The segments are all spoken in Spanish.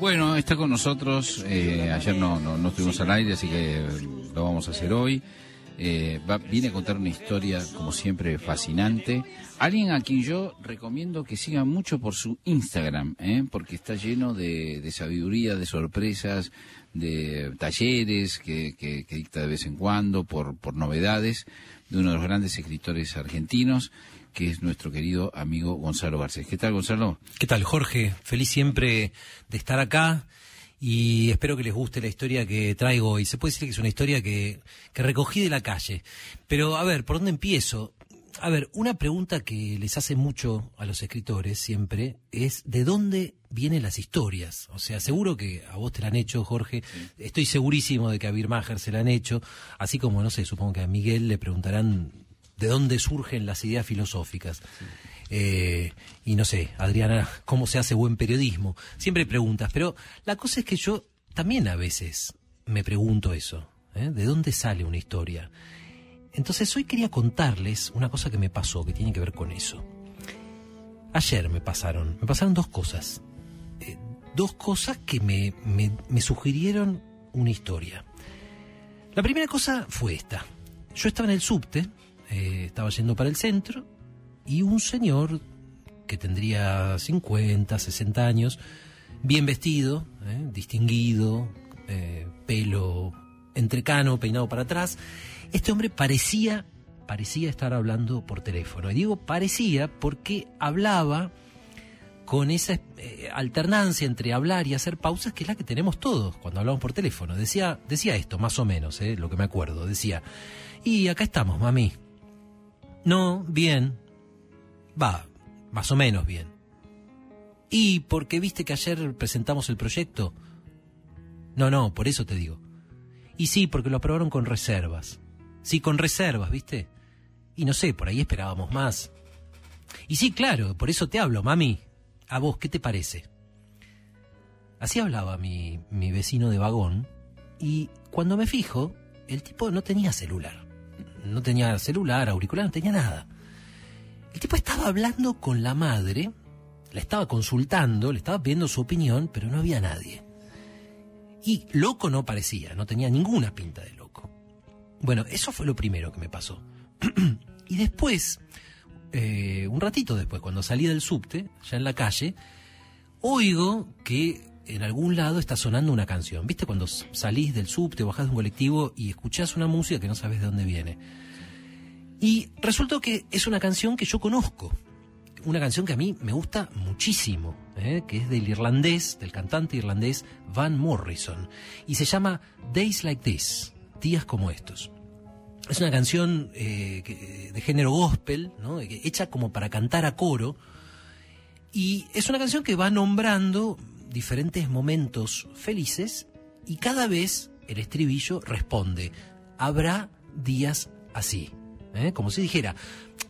Bueno, está con nosotros. eh, ayer no, no, no estuvimos al aire, así que lo vamos a hacer hoy. Eh, va- viene a contar una historia, como siempre, fascinante. Alguien a quien yo recomiendo que siga mucho por su Instagram, ¿eh? porque está lleno de, de sabiduría, de sorpresas, de talleres que, que- que dicta de vez en cuando, por, por novedades, de uno de los grandes escritores argentinos, que es nuestro querido amigo Gonzalo Garcés. ¿Qué tal, Gonzalo? ¿Qué tal, Jorge? Feliz siempre de estar acá y espero que les guste la historia que traigo hoy. Se puede decir que es una historia que, que recogí de la calle. Pero, a ver, ¿por dónde empiezo? A ver, una pregunta que les hace mucho a los escritores siempre es ¿de dónde vienen las historias? O sea, seguro que a vos te la han hecho, Jorge. Estoy segurísimo de que a Birmacher se la han hecho. Así como, no sé, supongo que a Miguel le preguntarán de dónde surgen las ideas filosóficas. Eh, y no sé, Adriana, ¿cómo se hace buen periodismo? Siempre preguntas, pero la cosa es que yo también a veces me pregunto eso, ¿eh? ¿de dónde sale una historia? Entonces hoy quería contarles una cosa que me pasó, que tiene que ver con eso. Ayer me pasaron, me pasaron dos cosas. Eh, dos cosas que me, me, me sugirieron una historia. La primera cosa fue esta. Yo estaba en el subte, estaba yendo para el centro, y un señor que tendría 50, 60 años, bien vestido, eh, distinguido, eh, pelo entrecano, peinado para atrás, este hombre parecía, parecía estar hablando por teléfono. Y digo parecía porque hablaba con esa eh, alternancia entre hablar y hacer pausas que es la que tenemos todos cuando hablamos por teléfono. Decía, decía esto, más o menos, lo que me acuerdo. Decía, y acá estamos, mami. No, bien. Va, más o menos bien. ¿Y porque viste que ayer presentamos el proyecto? No, no, por eso te digo. Y sí, porque lo aprobaron con reservas. Sí, con reservas, ¿viste? Y no sé, por ahí esperábamos más. Y sí, claro, por eso te hablo, mami. ¿A vos qué te parece? Así hablaba mi, mi vecino de vagón y cuando me fijo, el tipo no tenía celular. No tenía celular, auricular, no tenía nada. El tipo estaba hablando con la madre, la estaba consultando, le estaba pidiendo su opinión, pero no había nadie. Y loco no parecía, no tenía ninguna pinta de loco. Bueno, eso fue lo primero que me pasó. y después, eh, un ratito después, cuando salí del subte, ya en la calle, oigo que en algún lado está sonando una canción. ¿Viste cuando salís del subte, bajás de un colectivo y escuchás una música que no sabes de dónde viene? Y resultó que es una canción que yo conozco. Una canción que a mí me gusta muchísimo, ¿eh? que es del irlandés, del cantante irlandés Van Morrison. Y se llama Days Like This, días como estos. Es una canción eh, de género gospel, ¿no? Hecha como para cantar a coro. Y es una canción que va nombrando diferentes momentos felices y cada vez el estribillo responde, habrá días así. ¿eh? Como si dijera,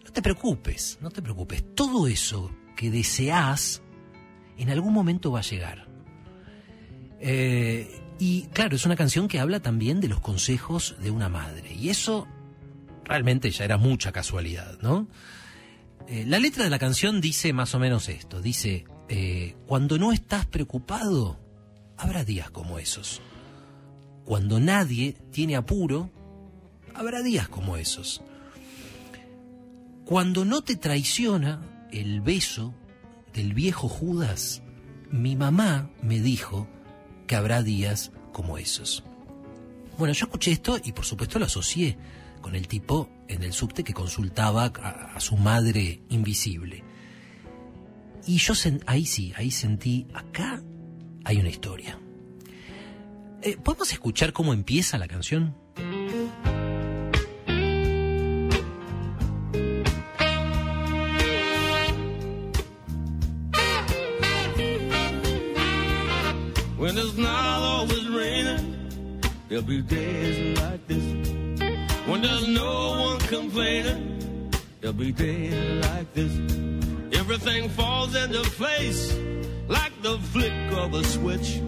no te preocupes, no te preocupes, todo eso que deseas en algún momento va a llegar. Eh, y claro, es una canción que habla también de los consejos de una madre. Y eso realmente ya era mucha casualidad, ¿no? Eh, la letra de la canción dice más o menos esto. Dice, eh, cuando no estás preocupado, habrá días como esos. Cuando nadie tiene apuro, habrá días como esos. Cuando no te traiciona el beso del viejo Judas, mi mamá me dijo que habrá días como esos. Bueno, yo escuché esto y por supuesto lo asocié con el tipo en el subte que consultaba a, a su madre invisible. Y yo sen- ahí sí, ahí sentí, acá hay una historia. Eh, ¿Podemos escuchar cómo empieza la canción? When it's not always raining, there'll be days like this. When there's no one complaining, there'll be days like this. Everything falls into place like the flick of a switch.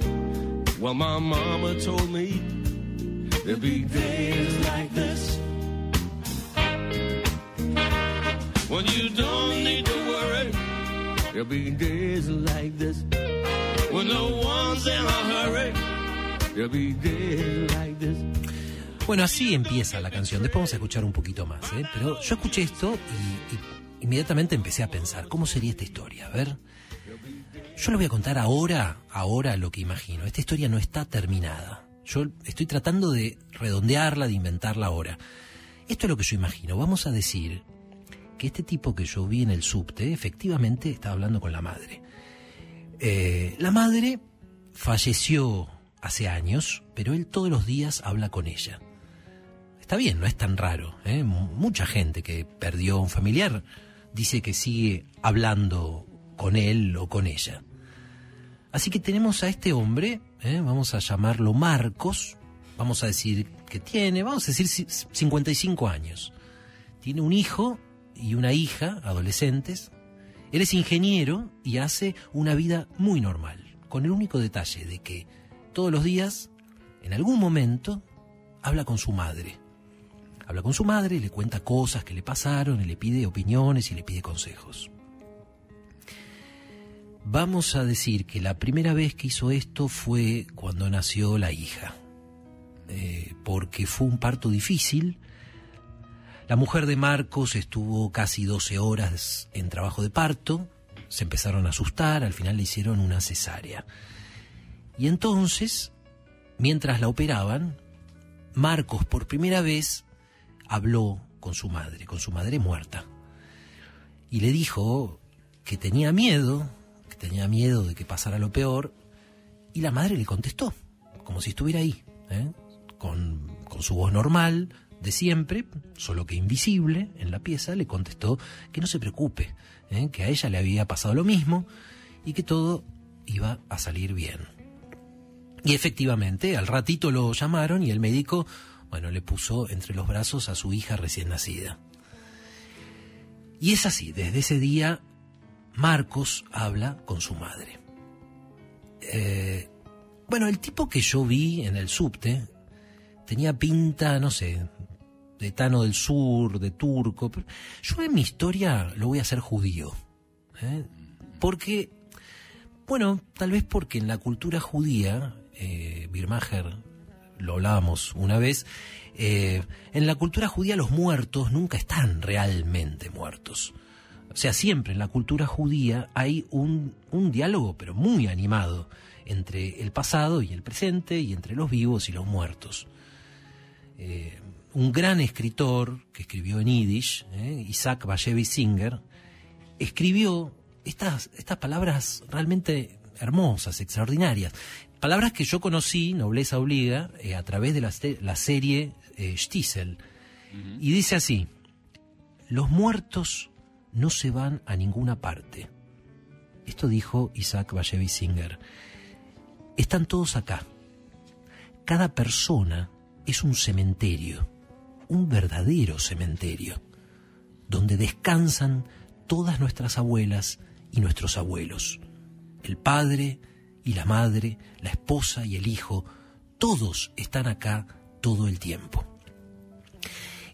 Well, my mama told me there'll be days like this. When you don't need to worry, there'll be days like this. When no one one's in a hurry, they'll be days like this. Bueno, así empieza la canción. Después vamos a escuchar un poquito más, ¿eh? Pero yo escuché esto y, y inmediatamente empecé a pensar, ¿cómo sería esta historia? A ver. Yo le voy a contar ahora, ahora lo que imagino. Esta historia no está terminada. Yo estoy tratando de redondearla, de inventarla ahora. Esto es lo que yo imagino. Vamos a decir que este tipo que yo vi en el subte efectivamente estaba hablando con la madre. Eh, la madre falleció hace años, pero él todos los días habla con ella. Está bien, no es tan raro. ¿eh? Mucha gente que perdió un familiar dice que sigue hablando con él o con ella. Así que tenemos a este hombre, ¿eh? vamos a llamarlo Marcos, vamos a decir que tiene, vamos a decir ci- 55 años. Tiene un hijo y una hija, adolescentes. Él es ingeniero y hace una vida muy normal, con el único detalle de que todos los días, en algún momento, habla con su madre. Habla con su madre, le cuenta cosas que le pasaron, y le pide opiniones y le pide consejos. Vamos a decir que la primera vez que hizo esto fue cuando nació la hija, eh, porque fue un parto difícil. La mujer de Marcos estuvo casi 12 horas en trabajo de parto, se empezaron a asustar, al final le hicieron una cesárea. Y entonces, mientras la operaban, Marcos por primera vez habló con su madre, con su madre muerta. Y le dijo que tenía miedo, que tenía miedo de que pasara lo peor. Y la madre le contestó, como si estuviera ahí, ¿eh? con, con su voz normal, de siempre, solo que invisible, en la pieza, le contestó que no se preocupe, ¿eh? que a ella le había pasado lo mismo y que todo iba a salir bien. Y efectivamente, al ratito lo llamaron y el médico, bueno, le puso entre los brazos a su hija recién nacida. Y es así, desde ese día Marcos habla con su madre. Eh, bueno, el tipo que yo vi en el subte tenía pinta, no sé, de Tano del Sur, de turco. yo en mi historia lo voy a hacer judío. ¿eh? Porque, bueno, tal vez porque en la cultura judía, eh, lo hablábamos una vez, eh, en la cultura judía los muertos nunca están realmente muertos. O sea, siempre en la cultura judía hay un, un diálogo, pero muy animado, entre el pasado y el presente, y entre los vivos y los muertos. Eh, un gran escritor que escribió en Yiddish, eh, Isaac Bashevis Singer, escribió estas, estas palabras realmente hermosas, extraordinarias. Palabras que yo conocí, Nobleza Obliga, eh, a través de la, se- la serie eh, Stiesel. Y dice así, los muertos no se van a ninguna parte. Esto dijo Isaac Bashevis Singer. Están todos acá. Cada persona es un cementerio, un verdadero cementerio, donde descansan todas nuestras abuelas y nuestros abuelos. El padre y la madre, la esposa y el hijo, todos están acá todo el tiempo.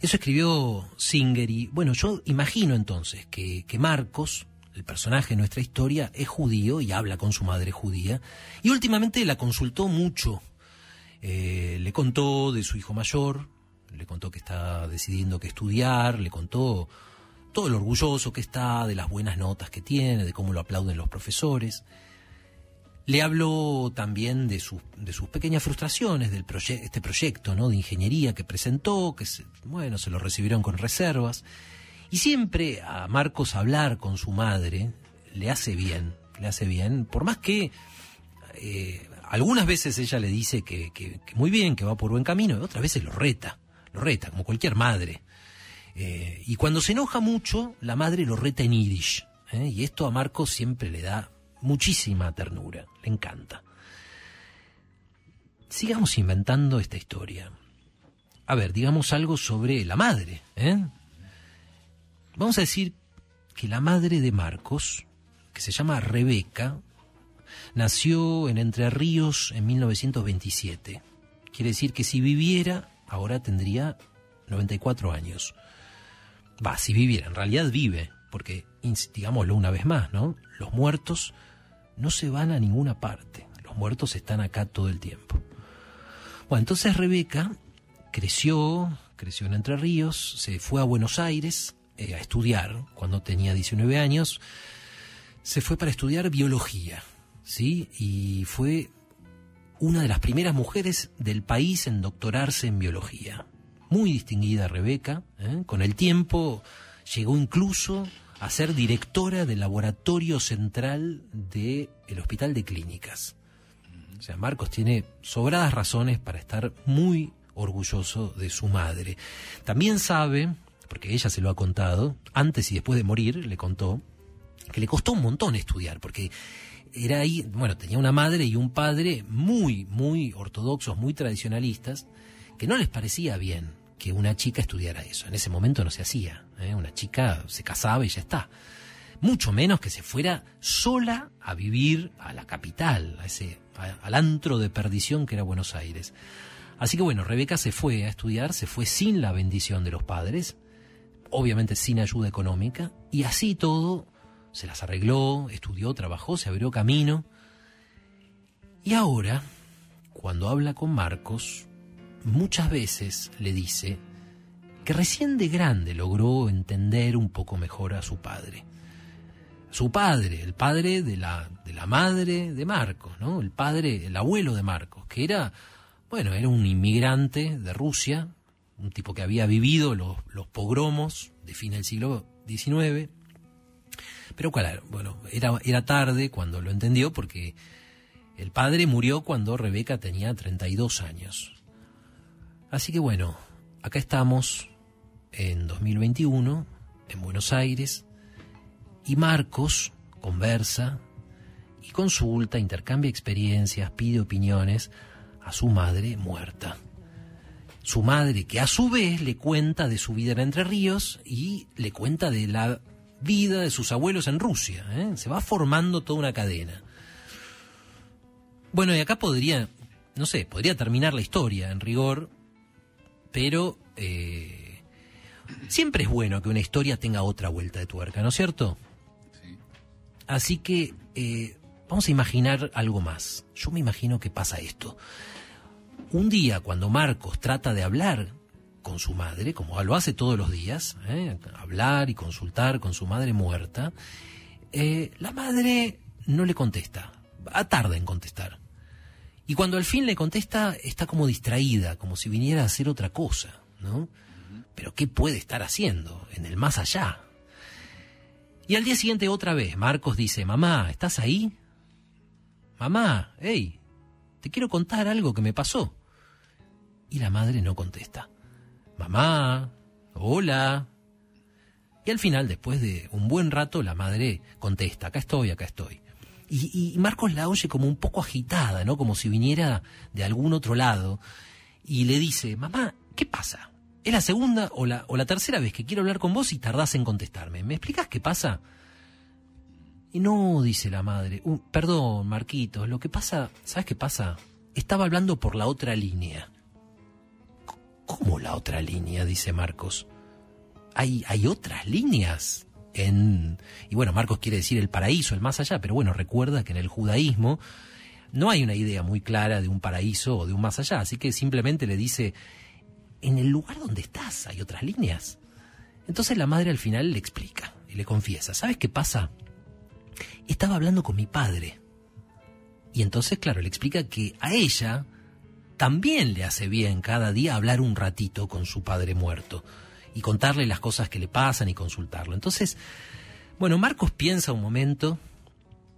Eso escribió Singer y, bueno, yo imagino entonces que, que Marcos, el personaje de nuestra historia, es judío y habla con su madre judía, y últimamente la consultó mucho. Eh, le contó de su hijo mayor, le contó que está decidiendo qué estudiar, le contó todo lo orgulloso que está, de las buenas notas que tiene, de cómo lo aplauden los profesores. Le habló también de, sus de sus pequeñas frustraciones del este proyecto ¿no? de ingeniería que presentó, que se, bueno, se lo recibieron con reservas. Y siempre a Marcos hablar con su madre le hace bien, le hace bien, por más que eh, algunas veces ella le dice que, muy bien, que va por buen camino, y otras veces lo reta, lo reta, como cualquier madre. Eh, y cuando se enoja mucho, la madre lo reta en Yiddish. ¿eh? Y esto a Marcos siempre le da muchísima ternura, le encanta. Sigamos inventando esta historia. A ver, digamos algo sobre la madre. ¿eh? Vamos a decir que la madre de Marcos, que se llama Rebeca, nació en Entre Ríos en 1927. Quiere decir que si viviera, ahora tendría 94 años. Va, si viviera, en realidad vive, porque, digámoslo una vez más, ¿no? Los muertos no se van a ninguna parte. Los muertos están acá todo el tiempo. Bueno, entonces Rebeca creció, creció en Entre Ríos, se fue a Buenos Aires eh, a estudiar cuando tenía 19 años. Se fue para estudiar biología, ¿sí? Y fue una de las primeras mujeres del país en doctorarse en biología. Muy distinguida Rebeca, ¿eh? con el tiempo llegó incluso a ser directora del laboratorio central del Hospital de Clínicas. O sea, Marcos tiene sobradas razones para estar muy orgulloso de su madre. También sabe, porque ella se lo ha contado, antes y después de morir, le contó, que le costó un montón estudiar, porque era ahí, bueno, tenía una madre y un padre muy, muy ortodoxos, muy tradicionalistas, que no les parecía bien que una chica estudiara eso. En ese momento no se hacía. ¿eh? Una chica se casaba y ya está. Mucho menos que se fuera sola a vivir a la capital, a ese, al antro de perdición que era Buenos Aires. Así que bueno, Rebeca se fue a estudiar, se fue sin la bendición de los padres, obviamente sin ayuda económica, y así todo se las arregló, estudió, trabajó, se abrió camino. Y ahora, cuando habla con Marcos, muchas veces le dice que recién de grande logró entender un poco mejor a su padre. Su padre, el padre de la, de la madre de Marcos, ¿no? El padre, el abuelo de Marcos, que era, bueno, era un inmigrante de Rusia, un tipo que había vivido los, los pogromos de fin del siglo XIX, pero claro, bueno, era, era tarde cuando lo entendió porque el padre murió cuando Rebeca tenía 32 años. Así que bueno, acá estamos en 2021, en Buenos Aires, y Marcos conversa y consulta, intercambia experiencias, pide opiniones a su madre muerta. Su madre que a su vez le cuenta de su vida en Entre Ríos y le cuenta de la vida de sus abuelos en Rusia. ¿eh? Se va formando toda una cadena. Bueno, y acá podría, no sé, podría terminar la historia en rigor, pero eh, siempre es bueno que una historia tenga otra vuelta de tuerca, ¿no es cierto? Sí. Así que eh, vamos a imaginar algo más. Yo me imagino que pasa esto. Un día, cuando Marcos trata de hablar con su madre, como lo hace todos los días, ¿eh? hablar y consultar con su madre muerta, eh, la madre no le contesta, va tarda en contestar. Y cuando al fin le contesta, está como distraída, como si viniera a hacer otra cosa, ¿no? Pero ¿qué puede estar haciendo en el más allá? Y al día siguiente otra vez, Marcos dice, mamá, ¿estás ahí? Mamá, hey, te quiero contar algo que me pasó. Y la madre no contesta mamá, hola. Y al final, después de un buen rato, la madre contesta, acá estoy, acá estoy. Y, Marcos la oye como un poco agitada, ¿no? Como si viniera de algún otro lado. Y le dice, mamá, ¿qué pasa? Es la segunda o la, o la tercera vez que quiero hablar con vos y tardás en contestarme. ¿Me explicas qué pasa? Y no, dice la madre. Uh, perdón, Marquitos, lo que pasa, ¿sabes qué pasa? Estaba hablando por la otra línea. ¿Cómo la otra línea? dice Marcos. Hay, hay otras líneas en... Y bueno, Marcos quiere decir el paraíso, el más allá, pero bueno, recuerda que en el judaísmo no hay una idea muy clara de un paraíso o de un más allá, así que simplemente le dice, en el lugar donde estás hay otras líneas. Entonces la madre al final le explica y le confiesa, ¿sabes qué pasa? Estaba hablando con mi padre. Y entonces, claro, le explica que a ella también le hace bien cada día hablar un ratito con su padre muerto y contarle las cosas que le pasan y consultarlo. Entonces, bueno, Marcos piensa un momento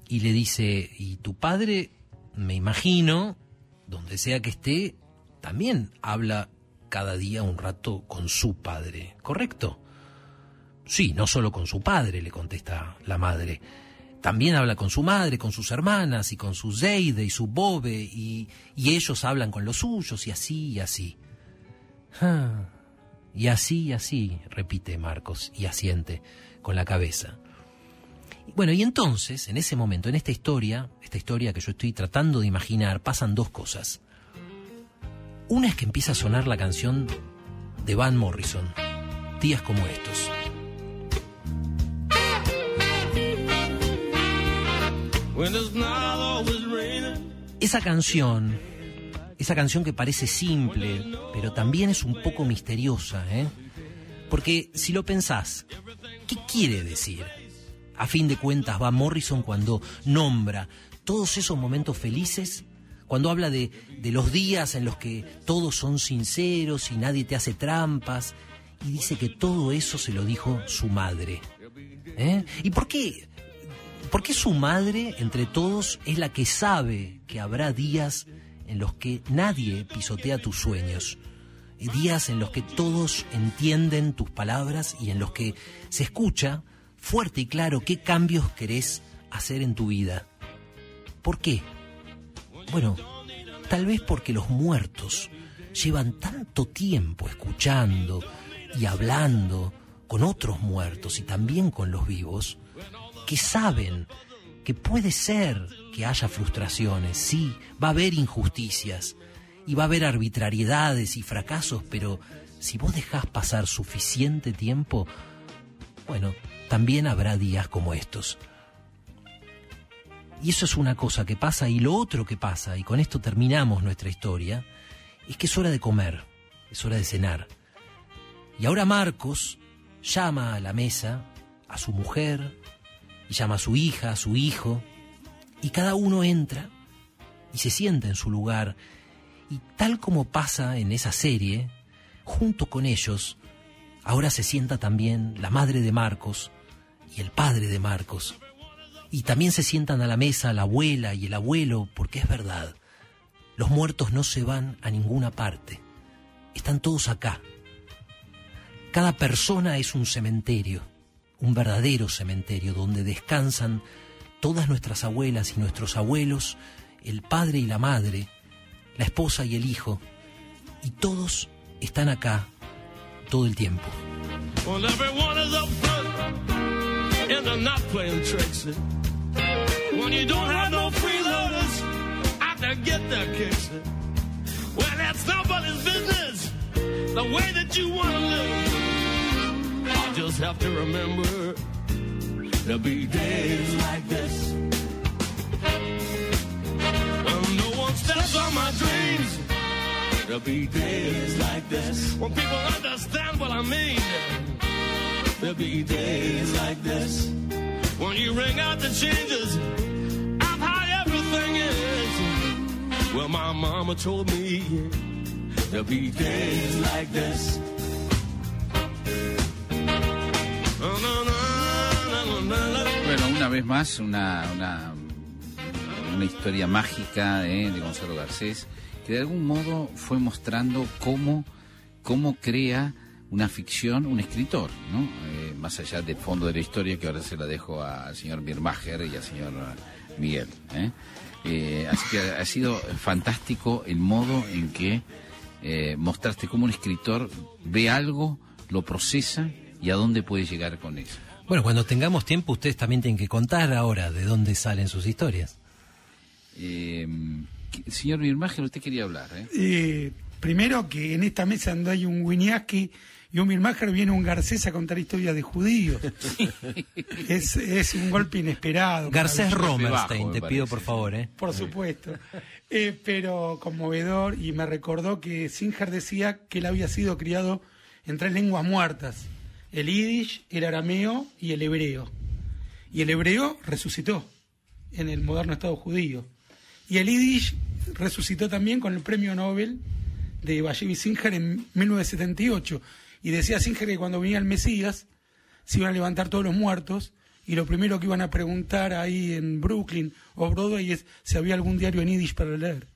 y le dice, y tu padre, me imagino, donde sea que esté, también habla cada día un rato con su padre, ¿correcto? Sí, no solo con su padre, le contesta la madre también habla con su madre, con sus hermanas y con su Zeide y su Bobe y, ellos hablan con los suyos y así y así. Ah, y así y así, repite Marcos y asiente con la cabeza. Bueno, y entonces, en ese momento, en esta historia, esta historia que yo estoy tratando de imaginar, pasan dos cosas. Una es que empieza a sonar la canción de Van Morrison, Días como estos. Esa canción, esa canción que parece simple, pero también es un poco misteriosa, ¿eh? Porque si lo pensás, ¿qué quiere decir? A fin de cuentas, va Morrison cuando nombra todos esos momentos felices, cuando habla de, de los días en los que todos son sinceros y nadie te hace trampas, y dice que todo eso se lo dijo su madre. ¿Eh? ¿Y por qué? ¿Por qué su madre, entre todos, es la que sabe que habrá días en los que nadie pisotea tus sueños? Días en los que todos entienden tus palabras y en los que se escucha fuerte y claro qué cambios querés hacer en tu vida. ¿Por qué? Bueno, tal vez porque los muertos llevan tanto tiempo escuchando y hablando con otros muertos y también con los vivos, que saben que puede ser que haya frustraciones, sí, va a haber injusticias y va a haber arbitrariedades y fracasos, pero si vos dejás pasar suficiente tiempo, bueno, también habrá días como estos. Y eso es una cosa que pasa y lo otro que pasa, y con esto terminamos nuestra historia, es que es hora de comer, es hora de cenar. Y ahora Marcos llama a la mesa a su mujer, llama a su hija, a su hijo, y cada uno entra y se sienta en su lugar, y tal como pasa en esa serie, junto con ellos, ahora se sienta también la madre de Marcos y el padre de Marcos, y también se sientan a la mesa la abuela y el abuelo, porque es verdad, los muertos no se van a ninguna parte, están todos acá. Cada persona es un cementerio un verdadero cementerio donde descansan todas nuestras abuelas y nuestros abuelos, el padre y la madre, la esposa y el hijo, y todos están acá todo el tiempo. Well, that's nobody's business. The way that you live. Just have to remember there'll be days like this. When no one steps on my dreams, there'll be days like this. When people understand what I mean, there'll be days like this. When you ring out the changes of how everything is. Well, my mama told me there'll be days like this. Una vez más, una, una, una historia mágica eh, de Gonzalo Garcés, que de algún modo fue mostrando cómo, cómo crea una ficción un escritor, ¿no? Eh, más allá del fondo de la historia, que ahora se la dejo al señor Mirmacher y al señor Miguel. ¿eh? Eh, así que ha sido fantástico el modo en que mostraste cómo un escritor ve algo, lo procesa y a dónde puede llegar con eso. Bueno, cuando tengamos tiempo, ustedes también tienen que contar ahora de dónde salen sus historias. Eh, señor Mirmager, usted quería hablar. ¿eh? ¿eh? primero que en esta mesa donde hay un Winiaski y un Mirmacher viene un Garcés a contar historias de judíos. es, es, un golpe inesperado. Garcés Romerstein, te pido por favor. ¿eh? Por supuesto. Eh, pero conmovedor y me recordó que Singer decía que él había sido criado en tres lenguas muertas el yiddish, el arameo y el hebreo. Y el hebreo resucitó en el moderno Estado judío. Y el yiddish resucitó también con el premio Nobel de Bashevi Singer en 1978. Y decía Singer que cuando venía el Mesías se iban a levantar todos los muertos y lo primero que iban a preguntar ahí en Brooklyn o Broadway es si había algún diario en yiddish para leer.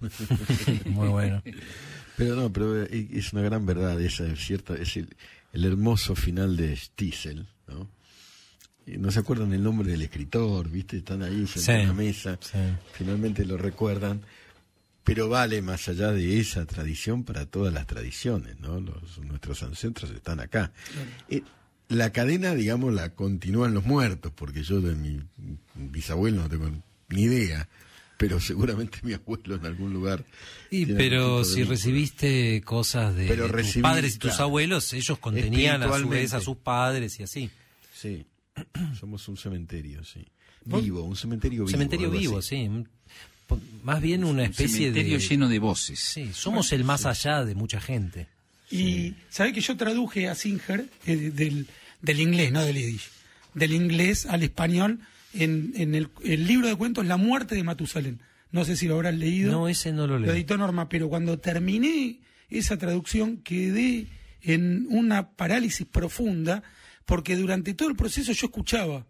Muy bueno. Pero no, pero es una gran verdad, esa es cierta, es el, el hermoso final de Stiesel, ¿no? no se acuerdan el nombre del escritor, ¿viste? Están ahí en la mesa, finalmente lo recuerdan, pero vale más allá de esa tradición para todas las tradiciones, ¿no? Los, nuestros ancestros están acá. Eh, la cadena, digamos, la continúan los muertos, porque yo de mi bisabuelo no tengo ni idea, pero seguramente mi abuelo en algún lugar. Y pero si recibiste cosas de, tus padres y tus abuelos, ellos contenían a su vez a sus padres y así. Sí, somos un cementerio, sí. Vivo, un cementerio vivo. Cementerio vivo, sí. más bien una especie cementerio de... lleno de voces. Sí, somos el más allá de mucha gente. Y sabe que yo traduje a Singer eh, del, del inglés, no del yiddish, del inglés al español en, en el, el libro de cuentos La muerte de Matusalén. No sé si lo habrás leído. No, ese no lo Lo leí. editó Norma, pero cuando terminé esa traducción quedé en una parálisis profunda porque durante todo el proceso yo escuchaba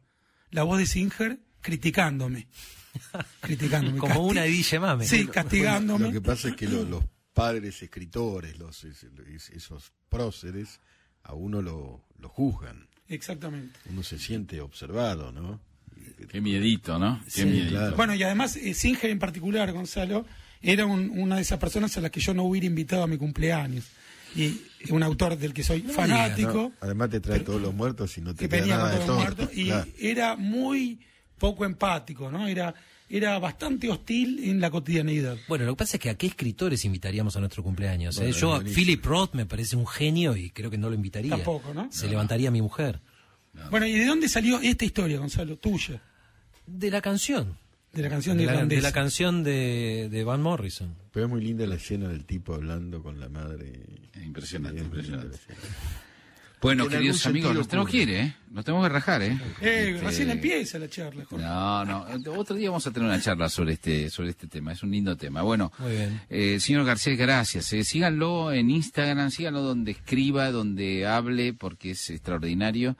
la voz de Singer criticándome. criticándome. Como Casti- una Edille Mame. Sí, Bueno, castigándome. Lo que pasa es que lo- los padres escritores, los es- es- esos próceres, a uno lo, lo juzgan. Exactamente. Uno se siente observado, ¿no? Qué miedito, ¿no? Qué Sí, miedito. claro. Bueno, y además eh, Singer en particular, Gonzalo, era un- una de esas personas a las que yo no hubiera invitado a mi cumpleaños. Y un autor del que soy fanático, No, además te trae todos los muertos y no te que trae nada de todo. muertos, y Claro. era muy poco empático, ¿no? Era, era bastante hostil en la cotidianidad. Bueno, lo que pasa es que a qué escritores invitaríamos a nuestro cumpleaños. eh? Bueno, Yo a. Philip Roth me parece un genio y creo que no lo invitaría. Tampoco, ¿no? Se levantaría mi mujer. Bueno, ¿y de dónde salió esta historia, Gonzalo? Tuya, De la canción. de la canción De de, la, de irlandesa. la canción de, de Van Morrison. Pero es muy linda la escena del tipo hablando con la madre. Impresionante, Es impresionante. Bueno, En queridos amigos, nos tenemos que ir, ¿eh? Nos tenemos que rajar, ¿eh? Eh, Este, recién empieza la charla, Jorge. No, no. Otro día vamos a tener una charla sobre este, sobre este tema. Es un lindo tema. Bueno, Muy bien. eh, señor García, gracias. eh. Síganlo en Instagram, síganlo donde escriba, donde hable, porque es extraordinario.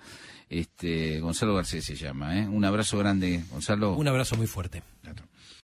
Este, Gonzalo García se llama, ¿eh? Un abrazo grande, Gonzalo. Un abrazo muy fuerte.